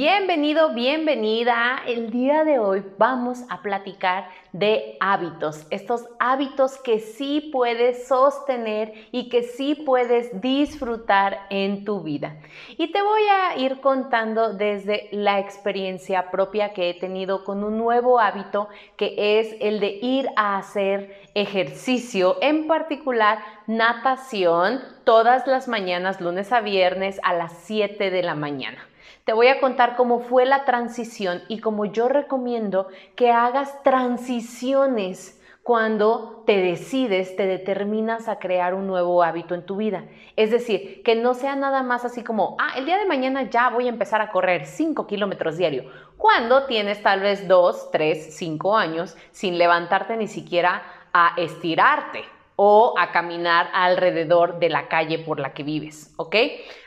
Bienvenido, bienvenida. El día de hoy vamos a platicar de hábitos, estos hábitos que sí puedes sostener y que sí puedes disfrutar en tu vida. Y te voy a ir contando desde la experiencia propia que he tenido con un nuevo hábito que es el de ir a hacer ejercicio, en particular natación, todas las mañanas, lunes a viernes a las 7 de la mañana. Te voy a contar cómo fue la transición y cómo yo recomiendo que hagas transiciones cuando te decides, te determinas a crear un nuevo hábito en tu vida. Es decir, que no sea nada más así como, ah, el día de mañana ya voy a empezar a correr 5 kilómetros diario, cuando tienes tal vez 2, 3, 5 años sin levantarte ni siquiera a estirarte o a caminar alrededor de la calle por la que vives, ¿ok?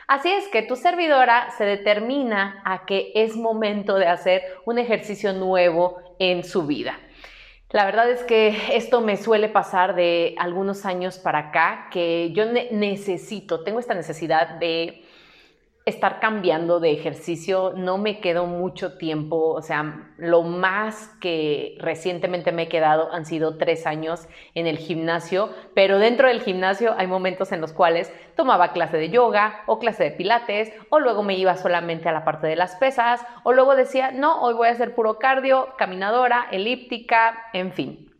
Así es que tu servidora se determina a que es momento de hacer un ejercicio nuevo en su vida. La verdad es que esto me suele pasar de algunos años para acá, que yo necesito, tengo esta necesidad de estar cambiando de ejercicio, no me quedo mucho tiempo, o sea, lo más que recientemente me he quedado han sido tres años en el gimnasio, pero dentro del gimnasio hay momentos en los cuales tomaba clase de yoga o clase de pilates, o luego me iba solamente a la parte de las pesas, o luego decía, no, hoy voy a hacer puro cardio, caminadora, elíptica, en fin.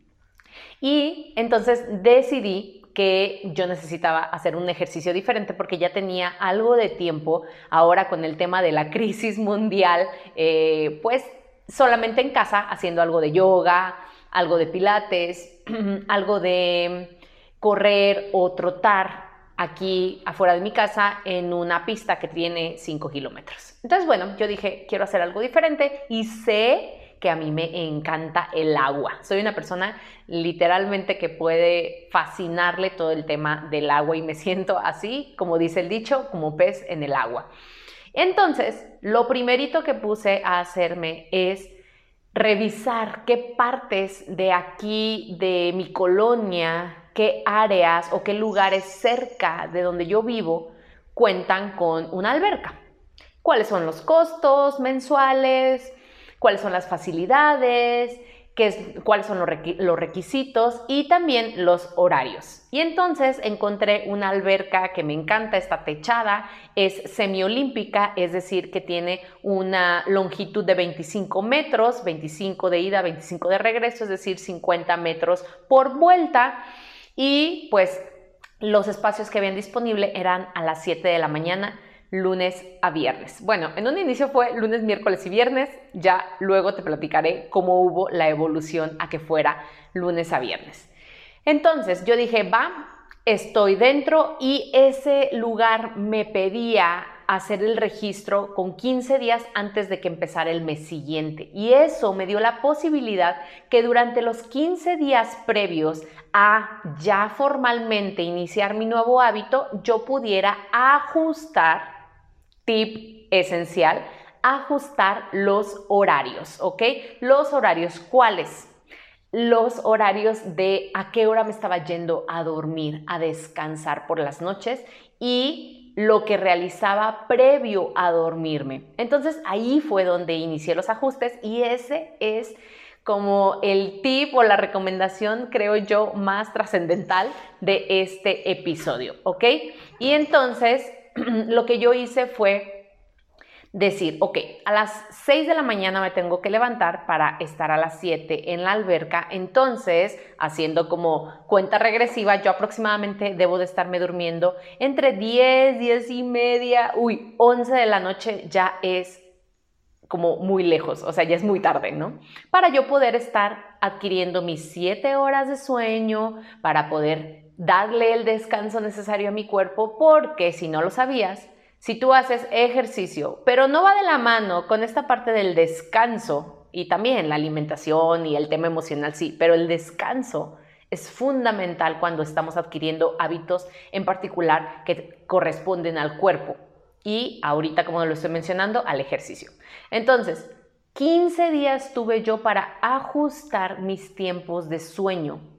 Y entonces decidí que yo necesitaba hacer un ejercicio diferente porque ya tenía algo de tiempo ahora con el tema de la crisis mundial, eh, pues solamente en casa haciendo algo de yoga, algo de pilates, algo de correr o trotar aquí afuera de mi casa en una pista que tiene 5 kilómetros. Entonces, bueno, yo dije, quiero hacer algo diferente y sé que a mí me encanta el agua. Soy una persona literalmente que puede fascinarle todo el tema del agua y me siento así, como dice el dicho, como pez en el agua. Entonces, lo primerito que puse a hacerme es revisar qué partes de aquí, de mi colonia, qué áreas o qué lugares cerca de donde yo vivo cuentan con una alberca. ¿Cuáles son los costos mensuales? Cuáles son las facilidades, qué es, cuáles son los requisitos y también los horarios. Y entonces encontré una alberca que me encanta, está techada, es semiolímpica, es decir, que tiene una longitud de 25 metros, 25 de ida, 25 de regreso, es decir, 50 metros por vuelta. Y pues los espacios que habían disponible eran a las 7 de la mañana lunes a viernes. Bueno, en un inicio fue lunes, miércoles y viernes, ya luego te platicaré cómo hubo la evolución a que fuera lunes a viernes. Entonces yo dije, va, estoy dentro y ese lugar me pedía hacer el registro con 15 días antes de que empezara el mes siguiente. Y eso me dio la posibilidad que durante los 15 días previos a ya formalmente iniciar mi nuevo hábito, yo pudiera ajustar tip esencial, ajustar los horarios, ¿ok? Los horarios, ¿cuáles? Los horarios de a qué hora me estaba yendo a dormir, a descansar por las noches y lo que realizaba previo a dormirme. Entonces ahí fue donde inicié los ajustes y ese es como el tip o la recomendación, creo yo, más trascendental de este episodio, ¿ok? Y entonces lo que yo hice fue decir, ok, a las 6 de la mañana me tengo que levantar para estar a las 7 en la alberca, entonces, haciendo como cuenta regresiva, yo aproximadamente debo de estarme durmiendo entre 10, 10 y media, uy, 11 de la noche ya es como muy lejos, o sea, ya es muy tarde, ¿no? Para yo poder estar adquiriendo mis 7 horas de sueño, para poder darle el descanso necesario a mi cuerpo, porque si no lo sabías, si tú haces ejercicio, pero no va de la mano con esta parte del descanso y también la alimentación y el tema emocional, sí, pero el descanso es fundamental cuando estamos adquiriendo hábitos en particular que corresponden al cuerpo y ahorita, como lo estoy mencionando, al ejercicio. Entonces, 15 días tuve yo para ajustar mis tiempos de sueño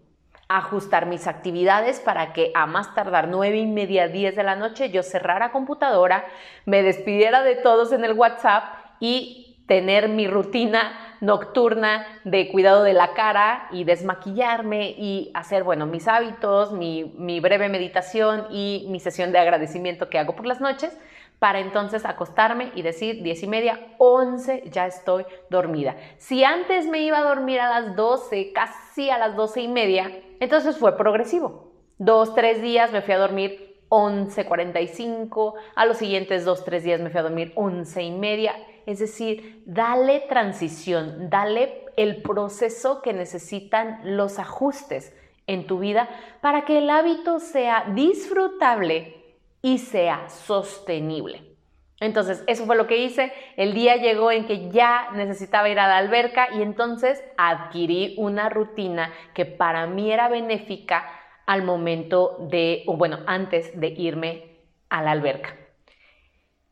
ajustar mis actividades para que a más tardar nueve y media, 10 de la noche yo cerrara computadora, me despidiera de todos en el WhatsApp y tener mi rutina nocturna de cuidado de la cara y desmaquillarme y hacer, bueno, mis hábitos, mi, mi breve meditación y mi sesión de agradecimiento que hago por las noches para entonces acostarme y decir 10 y media, 11, ya estoy dormida. Si antes me iba a dormir a las 12, casi a las 12 y media, entonces fue progresivo. Dos, tres días me fui a dormir 11.45, a los siguientes dos, tres días me fui a dormir 11 y media. Es decir, dale transición, dale el proceso que necesitan los ajustes en tu vida para que el hábito sea disfrutable y sea sostenible. Entonces, eso fue lo que hice. El día llegó en que ya necesitaba ir a la alberca y entonces adquirí una rutina que para mí era benéfica al momento de, o bueno, antes de irme a la alberca.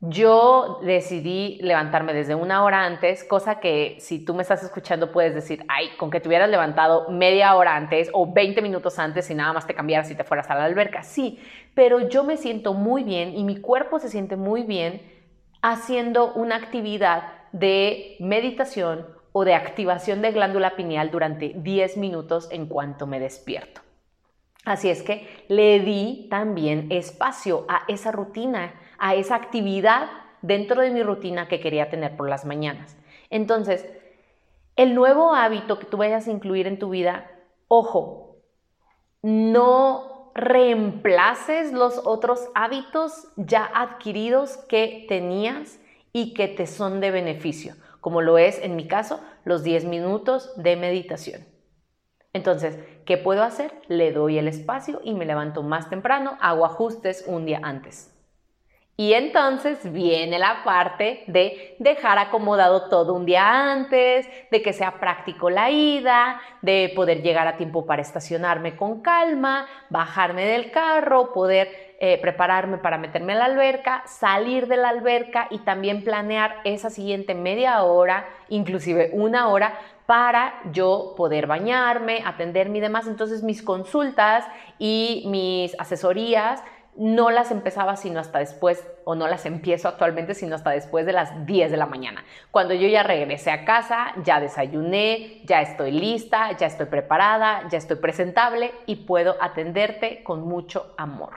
Yo decidí levantarme desde una hora antes, cosa que si tú me estás escuchando puedes decir, ay, con que te hubieras levantado media hora antes o 20 minutos antes y nada más te cambiaras y te fueras a la alberca. Sí, pero yo me siento muy bien y mi cuerpo se siente muy bien haciendo una actividad de meditación o de activación de glándula pineal durante 10 minutos en cuanto me despierto. Así es que le di también espacio a esa rutina a esa actividad dentro de mi rutina que quería tener por las mañanas. Entonces, el nuevo hábito que tú vayas a incluir en tu vida, ojo, no reemplaces los otros hábitos ya adquiridos que tenías y que te son de beneficio, como lo es en mi caso los 10 minutos de meditación. Entonces, ¿qué puedo hacer? Le doy el espacio y me levanto más temprano, hago ajustes un día antes. Y entonces viene la parte de dejar acomodado todo un día antes, de que sea práctico la ida, de poder llegar a tiempo para estacionarme con calma, bajarme del carro, poder eh, prepararme para meterme a la alberca, salir de la alberca y también planear esa siguiente media hora, inclusive una hora, para yo poder bañarme, atenderme y demás. Entonces mis consultas y mis asesorías no las empezaba sino hasta después, o no las empiezo actualmente sino hasta después de las 10 de la mañana. Cuando yo ya regresé a casa, ya desayuné, ya estoy lista, ya estoy preparada, ya estoy presentable y puedo atenderte con mucho amor.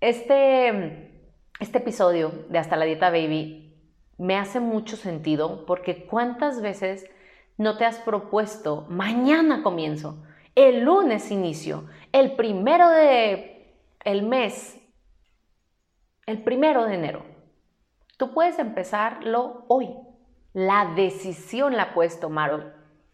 Este, este episodio de Hasta la Dieta Baby me hace mucho sentido porque cuántas veces no te has propuesto, mañana comienzo, el lunes inicio, el primero de el mes, el primero de enero. Tú puedes empezarlo hoy. La decisión la puedes tomar hoy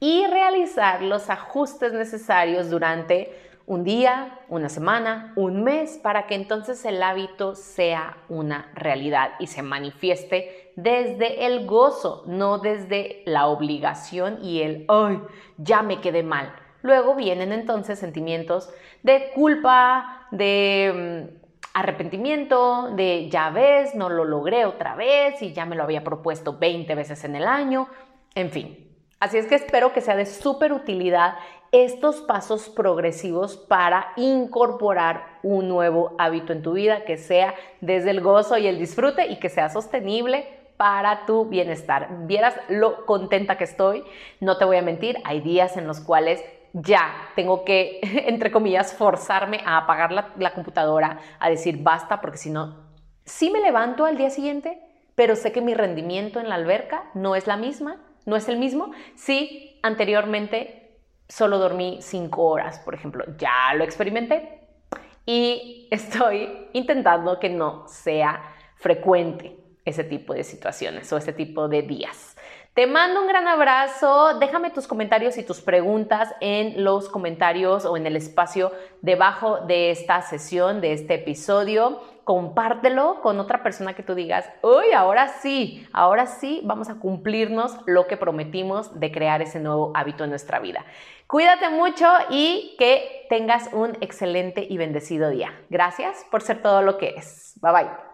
y realizar los ajustes necesarios durante un día, una semana, un mes, para que entonces el hábito sea una realidad y se manifieste desde el gozo, no desde la obligación y el, ay, ya me quedé mal Luego vienen entonces sentimientos de culpa, de mm, arrepentimiento, de ya ves, no lo logré otra vez y ya me lo había propuesto 20 veces en el año, en fin. Así es que espero que sea de súper utilidad estos pasos progresivos para incorporar un nuevo hábito en tu vida que sea desde el gozo y el disfrute y que sea sostenible para tu bienestar. Vieras lo contenta que estoy, no te voy a mentir, hay días en los cuales ya tengo que, entre comillas, forzarme a apagar la, computadora, a decir basta, porque si no, sí me levanto al día siguiente, pero sé que mi rendimiento en la alberca no es la misma, no es el mismo. Si anteriormente solo dormí cinco horas, por ejemplo, ya lo experimenté y estoy intentando que no sea frecuente ese tipo de situaciones o ese tipo de días. Te mando un gran abrazo. Déjame tus comentarios y tus preguntas en los comentarios o en el espacio debajo de esta sesión, de este episodio. Compártelo con otra persona que tú digas, uy, ahora sí, ahora sí vamos a cumplirnos lo que prometimos de crear ese nuevo hábito en nuestra vida. Cuídate mucho y que tengas un excelente y bendecido día. Gracias por ser todo lo que es. Bye bye.